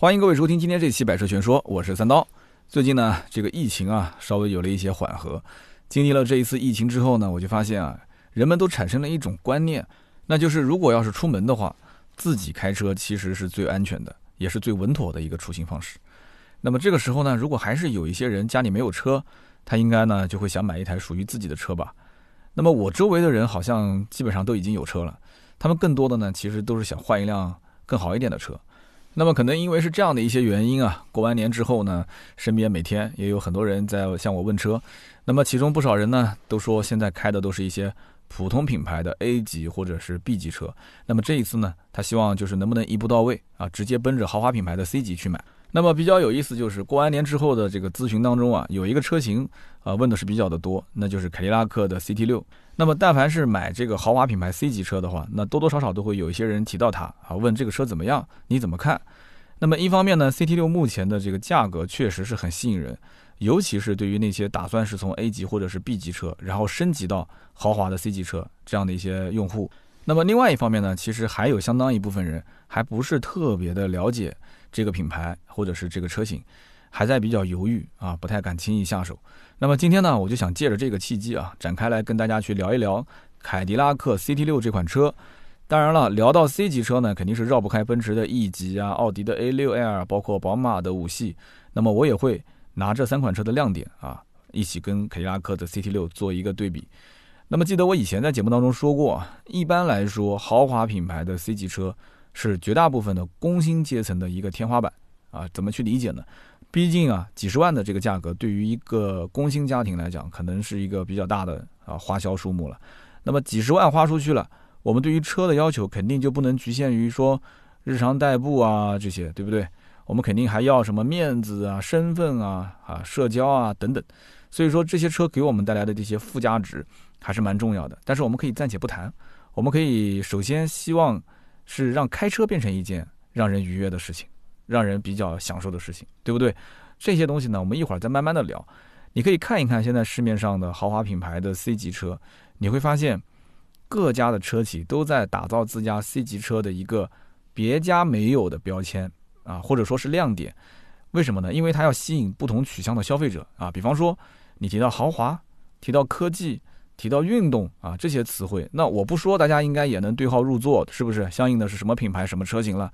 欢迎各位收听今天这期《百车全说》，我是三刀。最近呢，这个疫情啊，稍微有了一些缓和。经历了这一次疫情之后呢，我就发现啊，人们都产生了一种观念，那就是如果要是出门的话，自己开车其实是最安全的，也是最稳妥的一个出行方式。那么这个时候呢，如果还是有一些人家里没有车，他应该呢就会想买一台属于自己的车吧。那么我周围的人好像基本上都已经有车了，他们更多的呢其实都是想换一辆更好一点的车。那么可能因为是这样的一些原因啊，过完年之后呢，身边每天也有很多人在向我问车。那么其中不少人呢都说现在开的都是一些普通品牌的 A 级或者是 B 级车。那么这一次呢，他希望就是能不能一步到位啊，直接奔着豪华品牌的 C 级去买。那么比较有意思就是过完年之后的这个咨询当中啊，有一个车型啊问的是比较的多，那就是凯迪拉克的 CT 六。那么但凡是买这个豪华品牌 C 级车的话，那多多少少都会有一些人提到它啊，问这个车怎么样，你怎么看？那么一方面呢，CT 六目前的这个价格确实是很吸引人，尤其是对于那些打算是从 A 级或者是 B 级车，然后升级到豪华的 C 级车这样的一些用户。那么另外一方面呢，其实还有相当一部分人还不是特别的了解。这个品牌或者是这个车型，还在比较犹豫啊，不太敢轻易下手。那么今天呢，我就想借着这个契机啊，展开来跟大家去聊一聊凯迪拉克 CT 六这款车。当然了，聊到 C 级车呢，肯定是绕不开奔驰的 E 级啊、奥迪的 A 六 L，包括宝马的五系。那么我也会拿这三款车的亮点啊，一起跟凯迪拉克的 CT 六做一个对比。那么记得我以前在节目当中说过，一般来说，豪华品牌的 C 级车。是绝大部分的工薪阶层的一个天花板啊，怎么去理解呢？毕竟啊，几十万的这个价格对于一个工薪家庭来讲，可能是一个比较大的啊花销数目了。那么几十万花出去了，我们对于车的要求肯定就不能局限于说日常代步啊这些，对不对？我们肯定还要什么面子啊、身份啊、啊社交啊等等。所以说这些车给我们带来的这些附加值还是蛮重要的。但是我们可以暂且不谈，我们可以首先希望。是让开车变成一件让人愉悦的事情，让人比较享受的事情，对不对？这些东西呢，我们一会儿再慢慢的聊。你可以看一看现在市面上的豪华品牌的 C 级车，你会发现各家的车企都在打造自家 C 级车的一个别家没有的标签啊，或者说是亮点。为什么呢？因为它要吸引不同取向的消费者啊。比方说，你提到豪华，提到科技。提到运动啊这些词汇，那我不说，大家应该也能对号入座，是不是？相应的是什么品牌、什么车型了？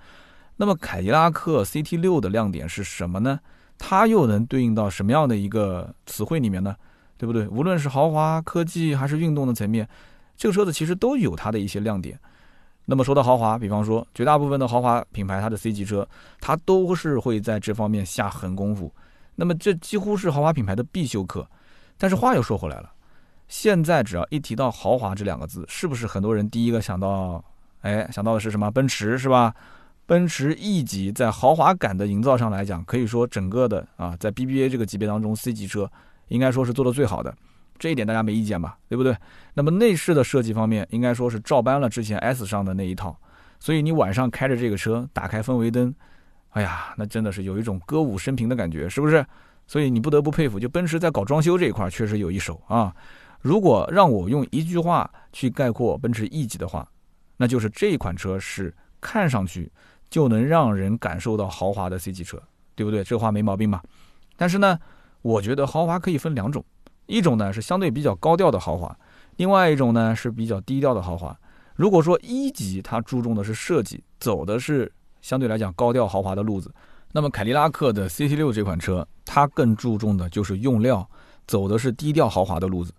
那么凯迪拉克 CT 六的亮点是什么呢？它又能对应到什么样的一个词汇里面呢？对不对？无论是豪华、科技还是运动的层面，这个车子其实都有它的一些亮点。那么说到豪华，比方说绝大部分的豪华品牌，它的 C 级车，它都是会在这方面下狠功夫。那么这几乎是豪华品牌的必修课。但是话又说回来了。现在只要一提到豪华这两个字，是不是很多人第一个想到，哎，想到的是什么？奔驰是吧？奔驰 E 级在豪华感的营造上来讲，可以说整个的啊，在 BBA 这个级别当中，C 级车应该说是做的最好的，这一点大家没意见吧？对不对？那么内饰的设计方面，应该说是照搬了之前 S 上的那一套，所以你晚上开着这个车，打开氛围灯，哎呀，那真的是有一种歌舞升平的感觉，是不是？所以你不得不佩服，就奔驰在搞装修这一块确实有一手啊。如果让我用一句话去概括奔驰 E 级的话，那就是这一款车是看上去就能让人感受到豪华的 C 级车，对不对？这话没毛病吧？但是呢，我觉得豪华可以分两种，一种呢是相对比较高调的豪华，另外一种呢是比较低调的豪华。如果说一级它注重的是设计，走的是相对来讲高调豪华的路子，那么凯迪拉克的 CT 六这款车，它更注重的就是用料，走的是低调豪华的路子。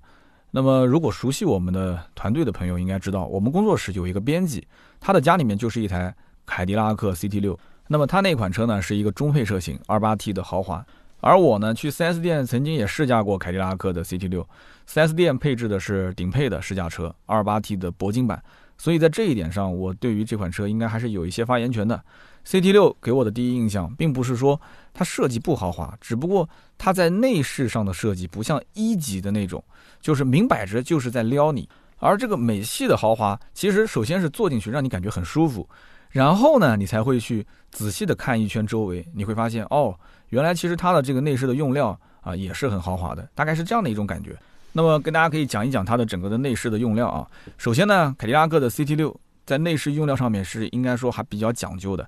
那么，如果熟悉我们的团队的朋友应该知道，我们工作室有一个编辑，他的家里面就是一台凯迪拉克 CT 六。那么它那款车呢是一个中配车型，2.8T 的豪华。而我呢去 4S 店曾经也试驾过凯迪拉克的 CT 六，4S 店配置的是顶配的试驾车，2.8T 的铂金版。所以在这一点上，我对于这款车应该还是有一些发言权的。CT 六给我的第一印象，并不是说它设计不豪华，只不过它在内饰上的设计不像一级的那种，就是明摆着就是在撩你。而这个美系的豪华，其实首先是坐进去让你感觉很舒服，然后呢，你才会去仔细的看一圈周围，你会发现哦，原来其实它的这个内饰的用料啊也是很豪华的，大概是这样的一种感觉。那么跟大家可以讲一讲它的整个的内饰的用料啊。首先呢，凯迪拉克的 CT 六在内饰用料上面是应该说还比较讲究的。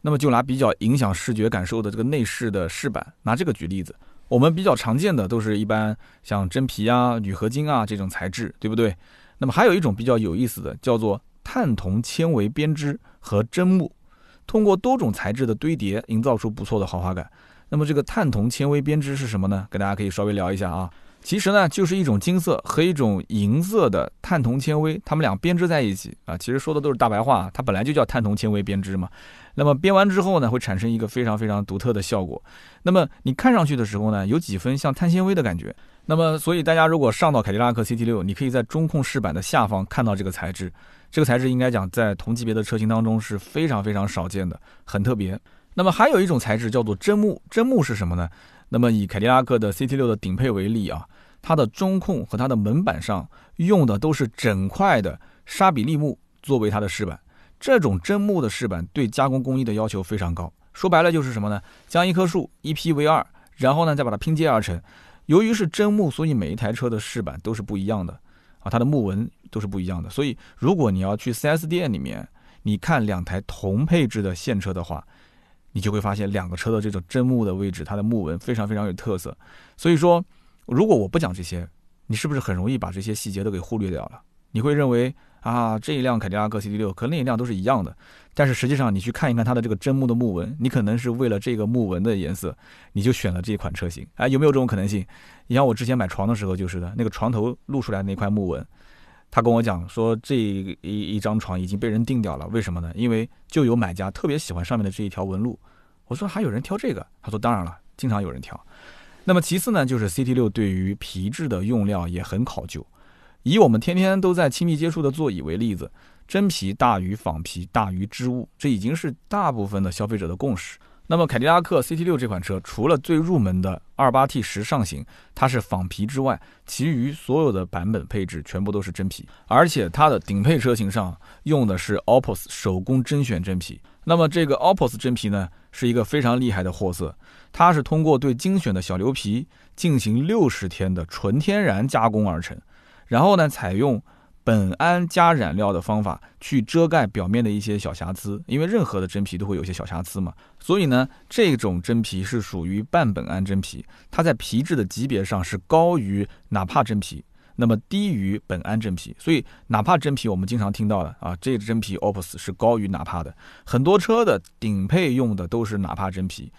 那么就拿比较影响视觉感受的这个内饰的饰板，拿这个举例子，我们比较常见的都是一般像真皮啊、铝合金啊这种材质，对不对？那么还有一种比较有意思的，叫做碳铜纤维编织和真木，通过多种材质的堆叠，营造出不错的豪华感。那么这个碳铜纤维编织是什么呢？跟大家可以稍微聊一下啊。其实呢，就是一种金色和一种银色的碳铜纤维，它们俩编织在一起啊。其实说的都是大白话，它本来就叫碳铜纤维编织嘛。那么编完之后呢，会产生一个非常非常独特的效果。那么你看上去的时候呢，有几分像碳纤维的感觉。那么所以大家如果上到凯迪拉克 CT6，你可以在中控饰板的下方看到这个材质。这个材质应该讲在同级别的车型当中是非常非常少见的，很特别。那么还有一种材质叫做真木，真木是什么呢？那么以凯迪拉克的 CT6 的顶配为例啊，它的中控和它的门板上用的都是整块的沙比利木作为它的饰板。这种真木的饰板对加工工艺的要求非常高。说白了就是什么呢？将一棵树一劈为二，然后呢再把它拼接而成。由于是真木，所以每一台车的饰板都是不一样的啊，它的木纹都是不一样的。所以如果你要去 4S 店里面，你看两台同配置的现车的话，你就会发现两个车的这种真木的位置，它的木纹非常非常有特色。所以说，如果我不讲这些，你是不是很容易把这些细节都给忽略掉了？你会认为啊，这一辆凯迪拉克 CT6 和另一辆都是一样的。但是实际上，你去看一看它的这个真木的木纹，你可能是为了这个木纹的颜色，你就选了这款车型。哎，有没有这种可能性？你像我之前买床的时候就是的，那个床头露出来那块木纹。他跟我讲说，这一一张床已经被人定掉了，为什么呢？因为就有买家特别喜欢上面的这一条纹路。我说还有人挑这个？他说当然了，经常有人挑。那么其次呢，就是 CT6 对于皮质的用料也很考究。以我们天天都在亲密接触的座椅为例子，真皮大于仿皮大于织物，这已经是大部分的消费者的共识。那么凯迪拉克 CT6 这款车，除了最入门的 28T 时尚型它是仿皮之外，其余所有的版本配置全部都是真皮，而且它的顶配车型上用的是 OPUS 手工甄选真皮。那么这个 OPUS 真皮呢，是一个非常厉害的货色，它是通过对精选的小牛皮进行六十天的纯天然加工而成，然后呢，采用。苯胺加染料的方法去遮盖表面的一些小瑕疵，因为任何的真皮都会有些小瑕疵嘛，所以呢，这种真皮是属于半苯胺真皮，它在皮质的级别上是高于哪怕真皮，那么低于苯胺真皮，所以哪怕真皮我们经常听到的啊，这个真皮 OPUS 是高于哪怕的，很多车的顶配用的都是哪怕真皮，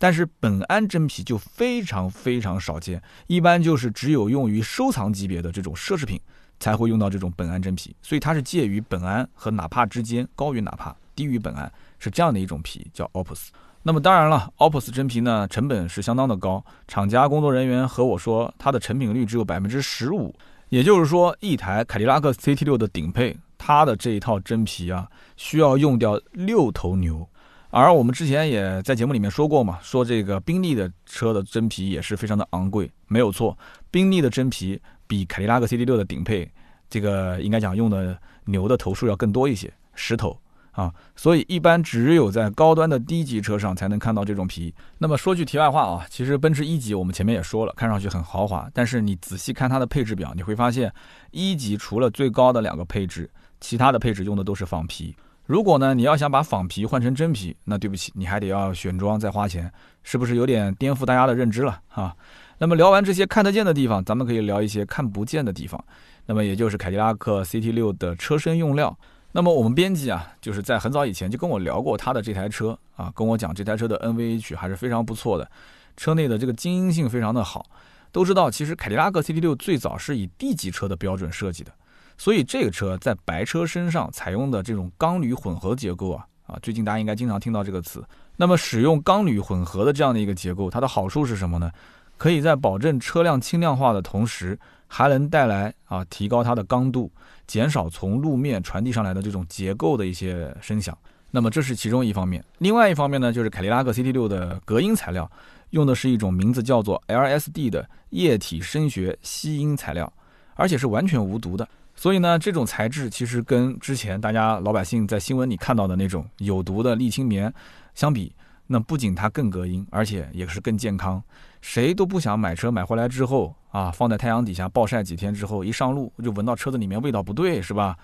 但是苯胺真皮就非常非常少见，一般就是只有用于收藏级别的这种奢侈品。才会用到这种苯胺真皮，所以它是介于苯胺和哪怕之间，高于哪怕，低于苯胺，是这样的一种皮，叫 OPUS。那么当然了，OPUS 真皮呢，成本是相当的高，厂家工作人员和我说，它的成品率只有百分之十五，也就是说，一台凯迪拉克 CT6 的顶配，它的这一套真皮啊，需要用掉六头牛。而我们之前也在节目里面说过嘛，说这个宾利的车的真皮也是非常的昂贵，没有错，宾利的真皮。比凯迪拉克 CT6 的顶配，这个应该讲用的牛的头数要更多一些，十头啊，所以一般只有在高端的低级车上才能看到这种皮。那么说句题外话啊，其实奔驰一级我们前面也说了，看上去很豪华，但是你仔细看它的配置表，你会发现一级除了最高的两个配置，其他的配置用的都是仿皮。如果呢你要想把仿皮换成真皮，那对不起，你还得要选装再花钱，是不是有点颠覆大家的认知了啊？那么聊完这些看得见的地方，咱们可以聊一些看不见的地方。那么也就是凯迪拉克 CT6 的车身用料。那么我们编辑啊，就是在很早以前就跟我聊过他的这台车啊，跟我讲这台车的 NVH 还是非常不错的，车内的这个静音性非常的好。都知道，其实凯迪拉克 CT6 最早是以 D 级车的标准设计的，所以这个车在白车身上采用的这种钢铝混合结构啊啊，最近大家应该经常听到这个词。那么使用钢铝混合的这样的一个结构，它的好处是什么呢？可以在保证车辆轻量化的同时，还能带来啊提高它的刚度，减少从路面传递上来的这种结构的一些声响。那么这是其中一方面。另外一方面呢，就是凯迪拉克 CT6 的隔音材料用的是一种名字叫做 LSD 的液体声学吸音材料，而且是完全无毒的。所以呢，这种材质其实跟之前大家老百姓在新闻里看到的那种有毒的沥青棉相比，那不仅它更隔音，而且也是更健康。谁都不想买车买回来之后啊，放在太阳底下暴晒几天之后，一上路就闻到车子里面味道不对，是吧？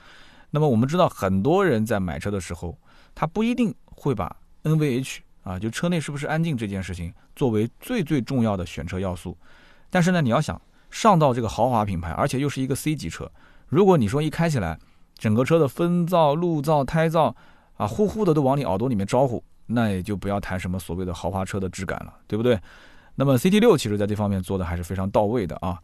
那么我们知道，很多人在买车的时候，他不一定会把 NVH 啊，就车内是不是安静这件事情作为最最重要的选车要素。但是呢，你要想上到这个豪华品牌，而且又是一个 C 级车，如果你说一开起来，整个车的风噪、路噪、胎噪啊，呼呼的都往你耳朵里面招呼，那也就不要谈什么所谓的豪华车的质感了，对不对？那么 CT 六其实在这方面做的还是非常到位的啊。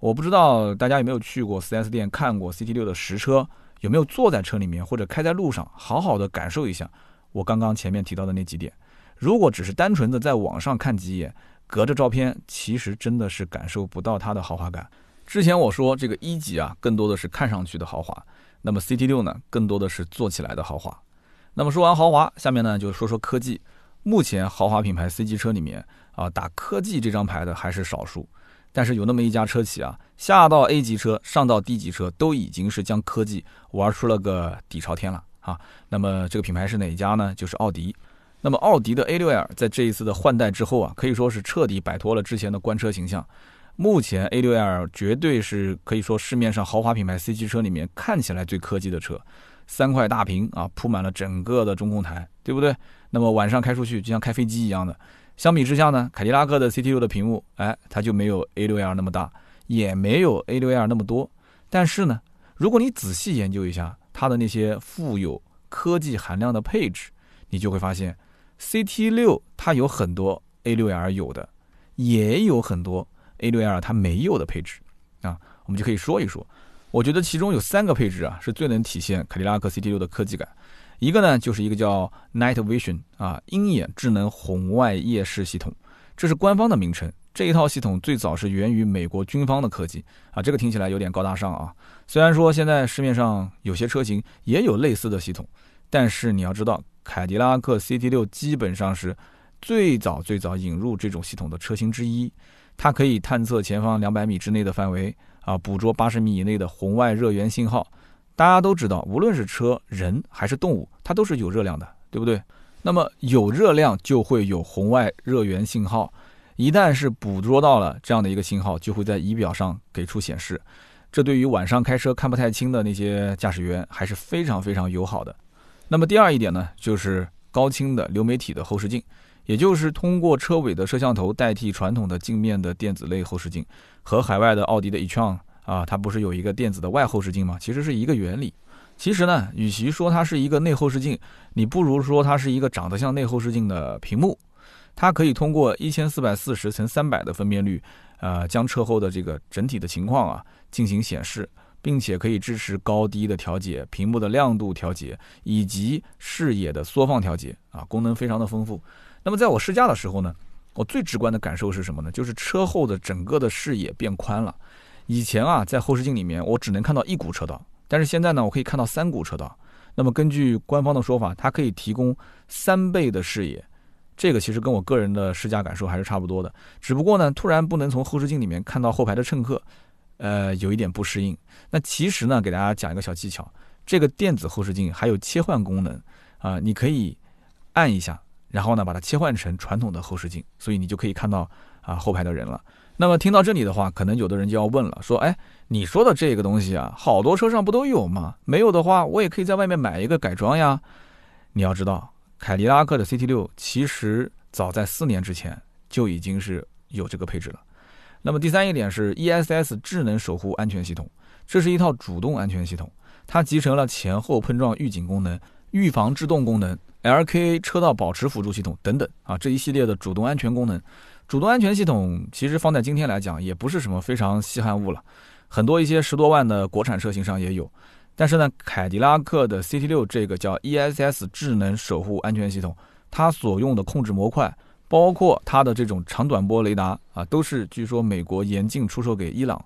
我不知道大家有没有去过 4S 店看过 CT 六的实车，有没有坐在车里面或者开在路上，好好的感受一下我刚刚前面提到的那几点。如果只是单纯的在网上看几眼，隔着照片，其实真的是感受不到它的豪华感。之前我说这个一级啊，更多的是看上去的豪华，那么 CT 六呢，更多的是做起来的豪华。那么说完豪华，下面呢就说说科技。目前豪华品牌 C 级车里面啊，打科技这张牌的还是少数。但是有那么一家车企啊，下到 A 级车，上到 D 级车，都已经是将科技玩出了个底朝天了啊。那么这个品牌是哪一家呢？就是奥迪。那么奥迪的 A6L 在这一次的换代之后啊，可以说是彻底摆脱了之前的官车形象。目前 A6L 绝对是可以说市面上豪华品牌 C 级车里面看起来最科技的车，三块大屏啊，铺满了整个的中控台，对不对？那么晚上开出去就像开飞机一样的。相比之下呢，凯迪拉克的 CT6 的屏幕，哎，它就没有 A6L 那么大，也没有 A6L 那么多。但是呢，如果你仔细研究一下它的那些富有科技含量的配置，你就会发现，CT6 它有很多 A6L 有的，也有很多 A6L 它没有的配置啊。我们就可以说一说，我觉得其中有三个配置啊，是最能体现凯迪拉克 CT6 的科技感。一个呢，就是一个叫 Night Vision 啊，鹰眼智能红外夜视系统，这是官方的名称。这一套系统最早是源于美国军方的科技啊，这个听起来有点高大上啊。虽然说现在市面上有些车型也有类似的系统，但是你要知道，凯迪拉克 CT6 基本上是最早最早引入这种系统的车型之一。它可以探测前方两百米之内的范围啊，捕捉八十米以内的红外热源信号。大家都知道，无论是车、人还是动物，它都是有热量的，对不对？那么有热量就会有红外热源信号，一旦是捕捉到了这样的一个信号，就会在仪表上给出显示。这对于晚上开车看不太清的那些驾驶员还是非常非常友好的。那么第二一点呢，就是高清的流媒体的后视镜，也就是通过车尾的摄像头代替传统的镜面的电子类后视镜，和海外的奥迪的 e-tron。啊，它不是有一个电子的外后视镜吗？其实是一个原理。其实呢，与其说它是一个内后视镜，你不如说它是一个长得像内后视镜的屏幕。它可以通过一千四百四十乘三百的分辨率，呃，将车后的这个整体的情况啊进行显示，并且可以支持高低的调节、屏幕的亮度调节以及视野的缩放调节啊，功能非常的丰富。那么在我试驾的时候呢，我最直观的感受是什么呢？就是车后的整个的视野变宽了。以前啊，在后视镜里面，我只能看到一股车道，但是现在呢，我可以看到三股车道。那么根据官方的说法，它可以提供三倍的视野，这个其实跟我个人的试驾感受还是差不多的。只不过呢，突然不能从后视镜里面看到后排的乘客，呃，有一点不适应。那其实呢，给大家讲一个小技巧，这个电子后视镜还有切换功能啊，你可以按一下，然后呢，把它切换成传统的后视镜，所以你就可以看到啊后排的人了。那么听到这里的话，可能有的人就要问了，说：“哎，你说的这个东西啊，好多车上不都有吗？没有的话，我也可以在外面买一个改装呀。”你要知道，凯迪拉克的 CT6 其实早在四年之前就已经是有这个配置了。那么第三一点是 ESS 智能守护安全系统，这是一套主动安全系统，它集成了前后碰撞预警功能、预防制动功能、LKA 车道保持辅助系统等等啊这一系列的主动安全功能。主动安全系统其实放在今天来讲也不是什么非常稀罕物了，很多一些十多万的国产车型上也有。但是呢，凯迪拉克的 CT6 这个叫 ESS 智能守护安全系统，它所用的控制模块，包括它的这种长短波雷达啊，都是据说美国严禁出售给伊朗。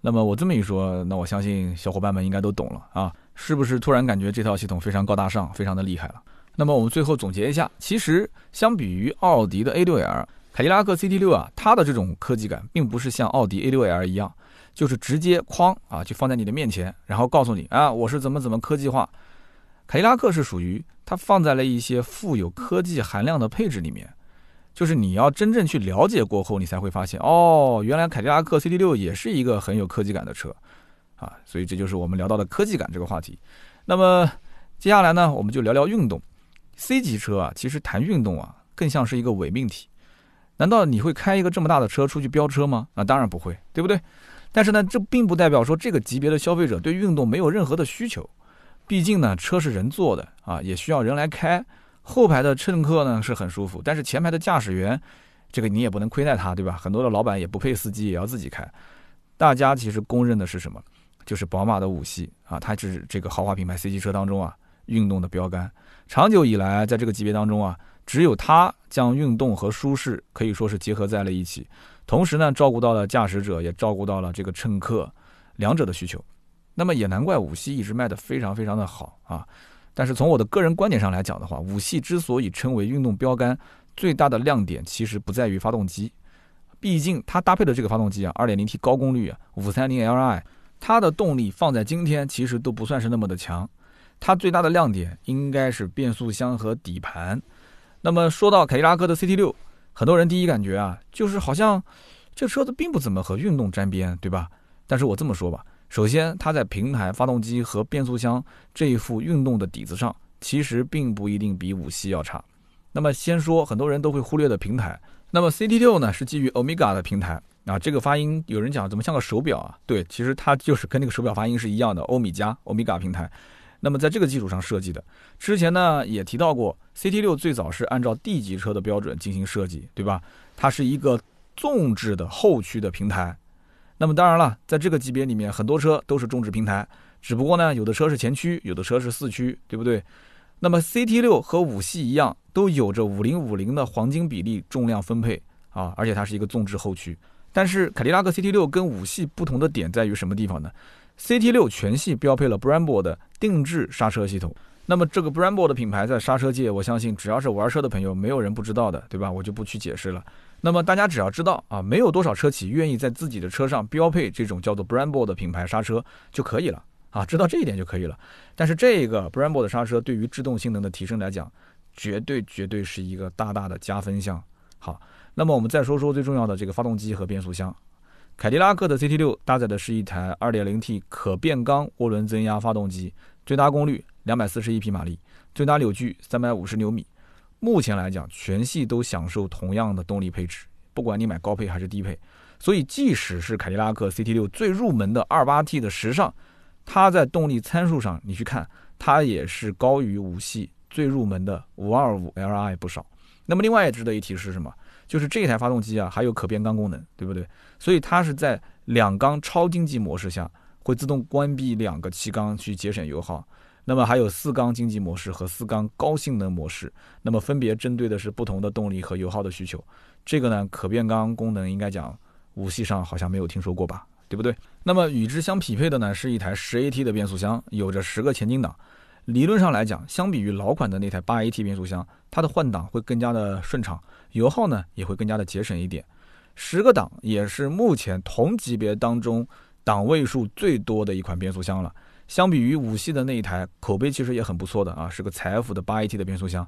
那么我这么一说，那我相信小伙伴们应该都懂了啊，是不是突然感觉这套系统非常高大上，非常的厉害了？那么我们最后总结一下，其实相比于奥迪的 A6L。凯迪拉克 CT6 啊，它的这种科技感，并不是像奥迪 A6L 一样，就是直接框啊，就放在你的面前，然后告诉你啊，我是怎么怎么科技化。凯迪拉克是属于它放在了一些富有科技含量的配置里面，就是你要真正去了解过后，你才会发现哦，原来凯迪拉克 CT6 也是一个很有科技感的车啊。所以这就是我们聊到的科技感这个话题。那么接下来呢，我们就聊聊运动。C 级车啊，其实谈运动啊，更像是一个伪命题。难道你会开一个这么大的车出去飙车吗？啊，当然不会，对不对？但是呢，这并不代表说这个级别的消费者对运动没有任何的需求。毕竟呢，车是人坐的啊，也需要人来开。后排的乘客呢是很舒服，但是前排的驾驶员，这个你也不能亏待他，对吧？很多的老板也不配司机，也要自己开。大家其实公认的是什么？就是宝马的五系啊，它是这个豪华品牌 C 级车当中啊，运动的标杆。长久以来，在这个级别当中啊，只有它将运动和舒适可以说是结合在了一起，同时呢，照顾到了驾驶者，也照顾到了这个乘客两者的需求。那么也难怪五系一直卖的非常非常的好啊。但是从我的个人观点上来讲的话，五系之所以称为运动标杆，最大的亮点其实不在于发动机，毕竟它搭配的这个发动机啊，2.0T 高功率啊，530Li，它的动力放在今天其实都不算是那么的强。它最大的亮点应该是变速箱和底盘。那么说到凯迪拉克的 CT6，很多人第一感觉啊，就是好像这车子并不怎么和运动沾边，对吧？但是我这么说吧。首先，它在平台、发动机和变速箱这一副运动的底子上，其实并不一定比五系要差。那么，先说很多人都会忽略的平台。那么，CT6 呢是基于欧米伽的平台啊，这个发音有人讲怎么像个手表啊？对，其实它就是跟那个手表发音是一样的，欧米伽、欧米伽平台。那么，在这个基础上设计的。之前呢也提到过，CT6 最早是按照 D 级车的标准进行设计，对吧？它是一个纵置的后驱的平台。那么当然了，在这个级别里面，很多车都是中置平台，只不过呢，有的车是前驱，有的车是四驱，对不对？那么 CT6 和五系一样，都有着五零五零的黄金比例重量分配啊，而且它是一个纵置后驱。但是凯迪拉克 CT6 跟五系不同的点在于什么地方呢？CT6 全系标配了 Brembo 的定制刹车系统。那么这个 Brembo 的品牌在刹车界，我相信只要是玩车的朋友，没有人不知道的，对吧？我就不去解释了。那么大家只要知道啊，没有多少车企愿意在自己的车上标配这种叫做 Brembo 的品牌刹车就可以了啊，知道这一点就可以了。但是这个 Brembo 的刹车对于制动性能的提升来讲，绝对绝对是一个大大的加分项。好，那么我们再说说最重要的这个发动机和变速箱。凯迪拉克的 CT6 搭载的是一台 2.0T 可变缸涡轮增压发动机，最大功率241匹马力，最大扭矩350牛米。目前来讲，全系都享受同样的动力配置，不管你买高配还是低配。所以，即使是凯迪拉克 CT6 最入门的 2.8T 的时尚，它在动力参数上，你去看，它也是高于五系最入门的 525Li 不少。那么，另外也值得一提是什么？就是这台发动机啊，还有可变缸功能，对不对？所以它是在两缸超经济模式下，会自动关闭两个气缸去节省油耗。那么还有四缸经济模式和四缸高性能模式，那么分别针对的是不同的动力和油耗的需求。这个呢，可变缸功能应该讲五系上好像没有听说过吧，对不对？那么与之相匹配的呢，是一台十 AT 的变速箱，有着十个前进档。理论上来讲，相比于老款的那台八 AT 变速箱，它的换挡会更加的顺畅，油耗呢也会更加的节省一点。十个档也是目前同级别当中档位数最多的一款变速箱了。相比于五系的那一台，口碑其实也很不错的啊，是个财富的八 AT 的变速箱，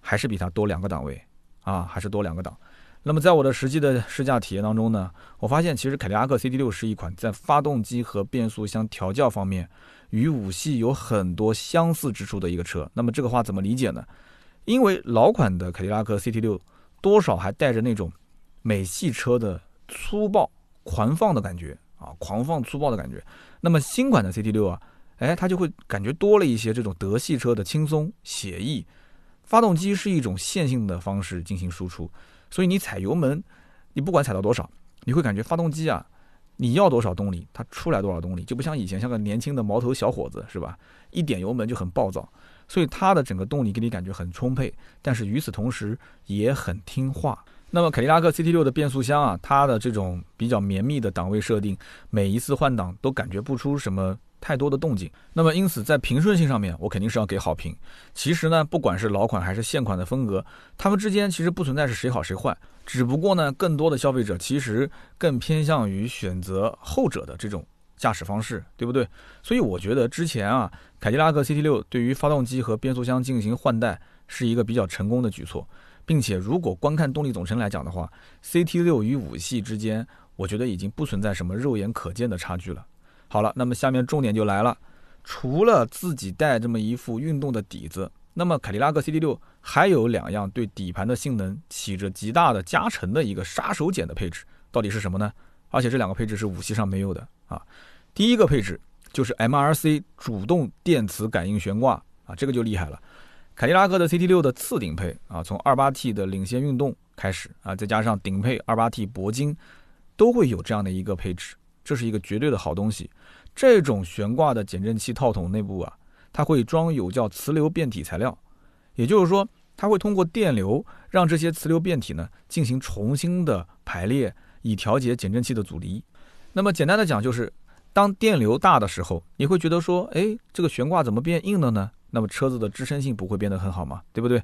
还是比它多两个档位啊，还是多两个档。那么在我的实际的试驾体验当中呢，我发现其实凯迪拉克 CT6 是一款在发动机和变速箱调教方面与五系有很多相似之处的一个车。那么这个话怎么理解呢？因为老款的凯迪拉克 CT6 多少还带着那种美系车的粗暴狂放的感觉啊，狂放粗暴的感觉。那么新款的 CT6 啊。哎，它就会感觉多了一些这种德系车的轻松写意。发动机是一种线性的方式进行输出，所以你踩油门，你不管踩到多少，你会感觉发动机啊，你要多少动力，它出来多少动力，就不像以前像个年轻的毛头小伙子是吧？一点油门就很暴躁，所以它的整个动力给你感觉很充沛，但是与此同时也很听话。那么凯迪拉克 CT6 的变速箱啊，它的这种比较绵密的档位设定，每一次换挡都感觉不出什么。太多的动静，那么因此在平顺性上面，我肯定是要给好评。其实呢，不管是老款还是现款的风格，它们之间其实不存在是谁好谁坏，只不过呢，更多的消费者其实更偏向于选择后者的这种驾驶方式，对不对？所以我觉得之前啊，凯迪拉克 CT6 对于发动机和变速箱进行换代是一个比较成功的举措，并且如果观看动力总成来讲的话，CT6 与五系之间，我觉得已经不存在什么肉眼可见的差距了。好了，那么下面重点就来了。除了自己带这么一副运动的底子，那么凯迪拉克 CT6 还有两样对底盘的性能起着极大的加成的一个杀手锏的配置，到底是什么呢？而且这两个配置是五系上没有的啊。第一个配置就是 MRC 主动电磁感应悬挂啊，这个就厉害了。凯迪拉克的 CT6 的次顶配啊，从 2.8T 的领先运动开始啊，再加上顶配 2.8T 铂金，都会有这样的一个配置，这是一个绝对的好东西。这种悬挂的减震器套筒内部啊，它会装有叫磁流变体材料。也就是说，它会通过电流让这些磁流变体呢进行重新的排列，以调节减震器的阻尼。那么简单的讲，就是当电流大的时候，你会觉得说，哎，这个悬挂怎么变硬了呢？那么车子的支撑性不会变得很好吗？对不对？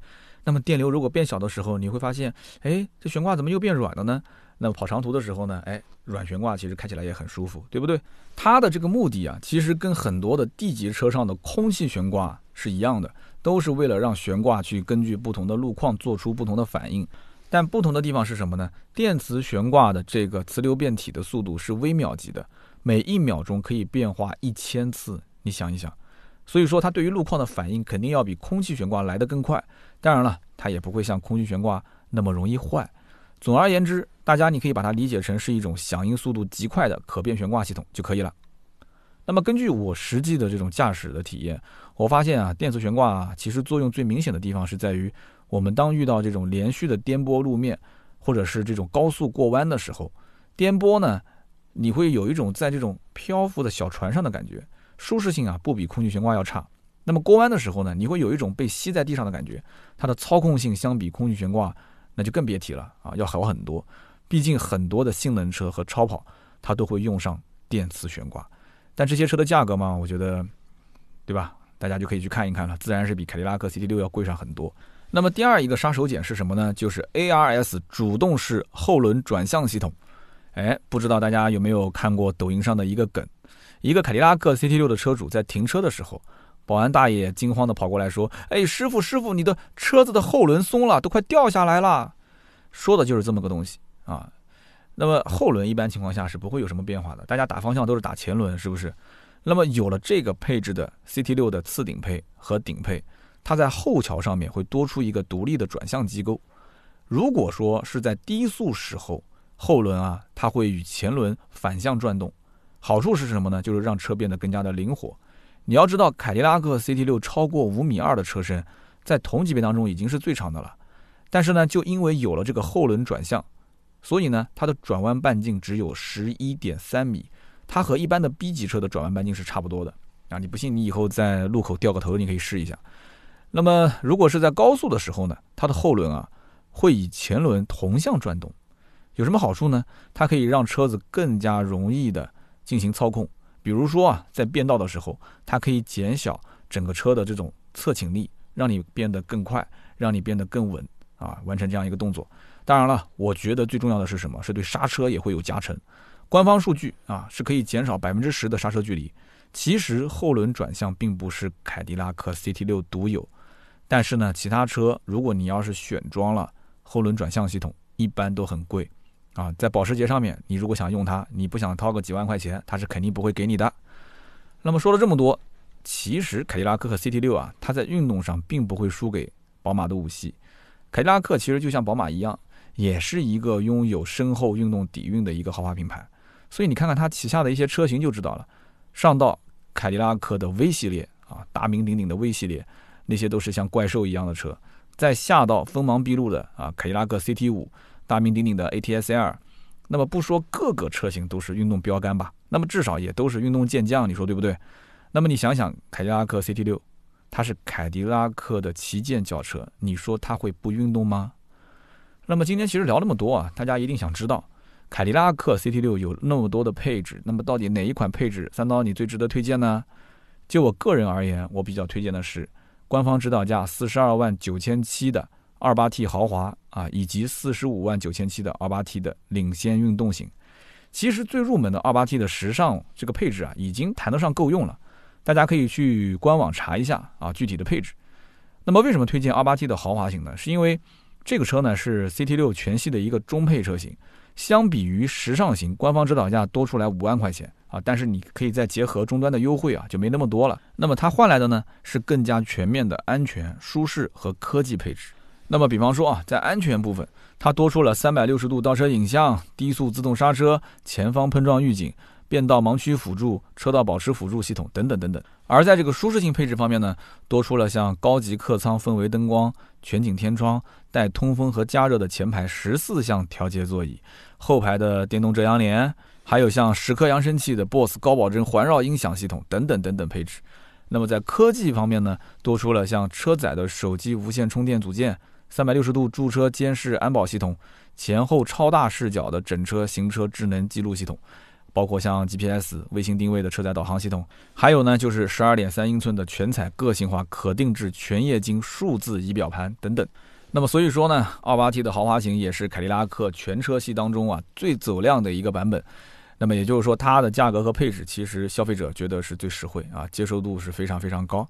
那么电流如果变小的时候，你会发现，哎，这悬挂怎么又变软了呢？那么跑长途的时候呢，哎，软悬挂其实开起来也很舒服，对不对？它的这个目的啊，其实跟很多的 D 级车上的空气悬挂是一样的。都是为了让悬挂去根据不同的路况做出不同的反应，但不同的地方是什么呢？电磁悬挂的这个磁流变体的速度是微秒级的，每一秒钟可以变化一千次。你想一想，所以说它对于路况的反应肯定要比空气悬挂来得更快。当然了，它也不会像空气悬挂那么容易坏。总而言之，大家你可以把它理解成是一种响应速度极快的可变悬挂系统就可以了。那么根据我实际的这种驾驶的体验。我发现啊，电磁悬挂啊，其实作用最明显的地方是在于，我们当遇到这种连续的颠簸路面，或者是这种高速过弯的时候，颠簸呢，你会有一种在这种漂浮的小船上的感觉，舒适性啊不比空气悬挂要差。那么过弯的时候呢，你会有一种被吸在地上的感觉，它的操控性相比空气悬挂那就更别提了啊，要好很多。毕竟很多的性能车和超跑它都会用上电磁悬挂，但这些车的价格嘛，我觉得，对吧？大家就可以去看一看了，自然是比凯迪拉克 CT6 要贵上很多。那么第二一个杀手锏是什么呢？就是 ARS 主动式后轮转向系统。哎，不知道大家有没有看过抖音上的一个梗？一个凯迪拉克 CT6 的车主在停车的时候，保安大爷惊慌的跑过来说：“哎，师傅师傅，你的车子的后轮松了，都快掉下来了。”说的就是这么个东西啊。那么后轮一般情况下是不会有什么变化的，大家打方向都是打前轮，是不是？那么有了这个配置的 CT6 的次顶配和顶配，它在后桥上面会多出一个独立的转向机构。如果说是在低速时候，后轮啊，它会与前轮反向转动。好处是什么呢？就是让车变得更加的灵活。你要知道，凯迪拉克 CT6 超过五米二的车身，在同级别当中已经是最长的了。但是呢，就因为有了这个后轮转向，所以呢，它的转弯半径只有十一点三米。它和一般的 B 级车的转弯半径是差不多的啊！你不信，你以后在路口掉个头，你可以试一下。那么，如果是在高速的时候呢，它的后轮啊会与前轮同向转动，有什么好处呢？它可以让车子更加容易的进行操控。比如说啊，在变道的时候，它可以减小整个车的这种侧倾力，让你变得更快，让你变得更稳啊，完成这样一个动作。当然了，我觉得最重要的是什么？是对刹车也会有加成。官方数据啊是可以减少百分之十的刹车距离。其实后轮转向并不是凯迪拉克 CT6 独有，但是呢，其他车如果你要是选装了后轮转向系统，一般都很贵啊。在保时捷上面，你如果想用它，你不想掏个几万块钱，它是肯定不会给你的。那么说了这么多，其实凯迪拉克和 CT6 啊，它在运动上并不会输给宝马的五系。凯迪拉克其实就像宝马一样，也是一个拥有深厚运动底蕴的一个豪华品牌。所以你看看它旗下的一些车型就知道了，上到凯迪拉克的 V 系列啊，大名鼎鼎的 V 系列，那些都是像怪兽一样的车；再下到锋芒毕露的啊，凯迪拉克 CT 五，大名鼎鼎的 ATS-L。那么不说各个车型都是运动标杆吧，那么至少也都是运动健将，你说对不对？那么你想想，凯迪拉克 CT 六，它是凯迪拉克的旗舰轿车，你说它会不运动吗？那么今天其实聊那么多啊，大家一定想知道。凯迪拉克 CT6 有那么多的配置，那么到底哪一款配置三刀你最值得推荐呢？就我个人而言，我比较推荐的是官方指导价四十二万九千七的二八 T 豪华啊，以及四十五万九千七的二八 T 的领先运动型。其实最入门的二八 T 的时尚这个配置啊，已经谈得上够用了，大家可以去官网查一下啊具体的配置。那么为什么推荐二八 T 的豪华型呢？是因为这个车呢是 CT6 全系的一个中配车型。相比于时尚型，官方指导价多出来五万块钱啊，但是你可以再结合终端的优惠啊，就没那么多了。那么它换来的呢是更加全面的安全、舒适和科技配置。那么比方说啊，在安全部分，它多出了三百六十度倒车影像、低速自动刹车、前方碰撞预警、变道盲区辅助、车道保持辅助系统等等等等。而在这个舒适性配置方面呢，多出了像高级客舱氛围灯光、全景天窗、带通风和加热的前排十四项调节座椅、后排的电动遮阳帘。还有像十颗扬声器的 BOSS 高保真环绕音响系统等等等等配置。那么在科技方面呢，多出了像车载的手机无线充电组件、三百六十度驻车监视安保系统、前后超大视角的整车行车智能记录系统，包括像 GPS 卫星定位的车载导航系统，还有呢就是十二点三英寸的全彩个性化可定制全液晶数字仪表盘等等。那么所以说呢，二八 T 的豪华型也是凯迪拉克全车系当中啊最走量的一个版本。那么也就是说，它的价格和配置，其实消费者觉得是最实惠啊，接受度是非常非常高。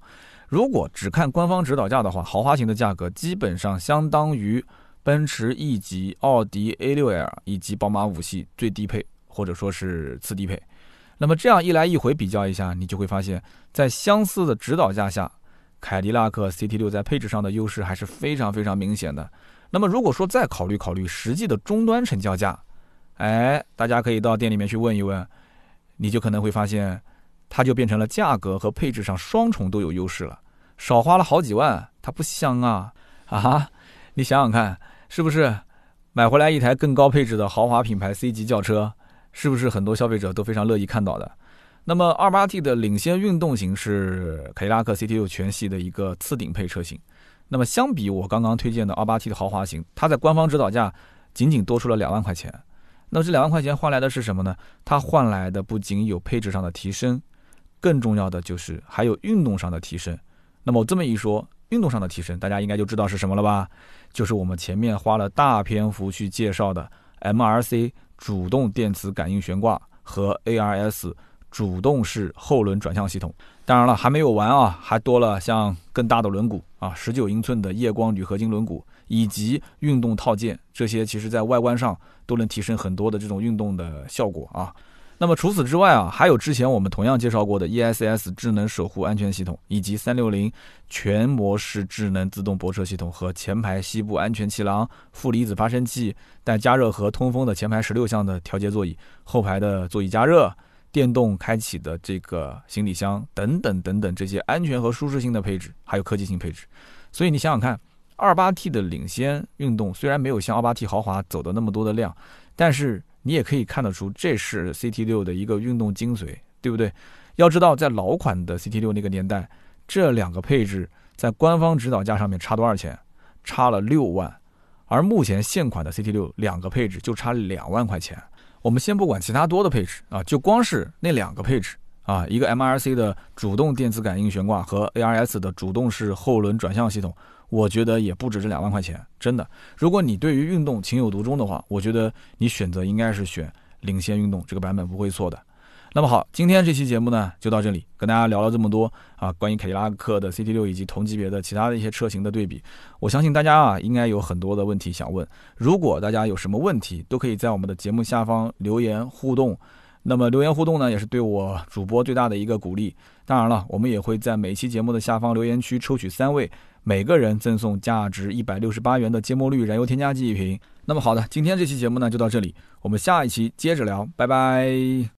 如果只看官方指导价的话，豪华型的价格基本上相当于奔驰 E 级、奥迪 A6L 以及宝马五系最低配或者说是次低配。那么这样一来一回比较一下，你就会发现，在相似的指导价下，凯迪拉克 CT6 在配置上的优势还是非常非常明显的。那么如果说再考虑考虑实际的终端成交价，哎，大家可以到店里面去问一问，你就可能会发现，它就变成了价格和配置上双重都有优势了，少花了好几万，它不香啊啊！你想想看，是不是买回来一台更高配置的豪华品牌 C 级轿车，是不是很多消费者都非常乐意看到的？那么二八 T 的领先运动型是凯迪拉克 CT6 全系的一个次顶配车型，那么相比我刚刚推荐的二八 T 的豪华型，它在官方指导价仅仅多出了两万块钱。那这两万块钱换来的是什么呢？它换来的不仅有配置上的提升，更重要的就是还有运动上的提升。那么这么一说，运动上的提升，大家应该就知道是什么了吧？就是我们前面花了大篇幅去介绍的 MRC 主动电磁感应悬挂和 ARS 主动式后轮转向系统。当然了，还没有完啊，还多了像更大的轮毂啊，十九英寸的夜光铝合金轮毂。以及运动套件，这些其实在外观上都能提升很多的这种运动的效果啊。那么除此之外啊，还有之前我们同样介绍过的 ESS 智能守护安全系统，以及三六零全模式智能自动泊车系统和前排膝部安全气囊、负离子发生器、带加热和通风的前排十六项的调节座椅、后排的座椅加热、电动开启的这个行李箱等等等等这些安全和舒适性的配置，还有科技性配置。所以你想想看。二八 T 的领先运动虽然没有像二八 T 豪华走的那么多的量，但是你也可以看得出这是 CT 六的一个运动精髓，对不对？要知道在老款的 CT 六那个年代，这两个配置在官方指导价上面差多少钱？差了六万，而目前现款的 CT 六两个配置就差两万块钱。我们先不管其他多的配置啊，就光是那两个配置啊，一个 MRC 的主动电磁感应悬挂和 ARS 的主动式后轮转向系统。我觉得也不止这两万块钱，真的。如果你对于运动情有独钟的话，我觉得你选择应该是选领先运动这个版本不会错的。那么好，今天这期节目呢就到这里，跟大家聊了这么多啊，关于凯迪拉克的 CT6 以及同级别的其他的一些车型的对比。我相信大家啊应该有很多的问题想问，如果大家有什么问题，都可以在我们的节目下方留言互动。那么留言互动呢，也是对我主播最大的一个鼓励。当然了，我们也会在每期节目的下方留言区抽取三位。每个人赠送价值一百六十八元的芥末绿燃油添加剂一瓶。那么好的，今天这期节目呢就到这里，我们下一期接着聊，拜拜。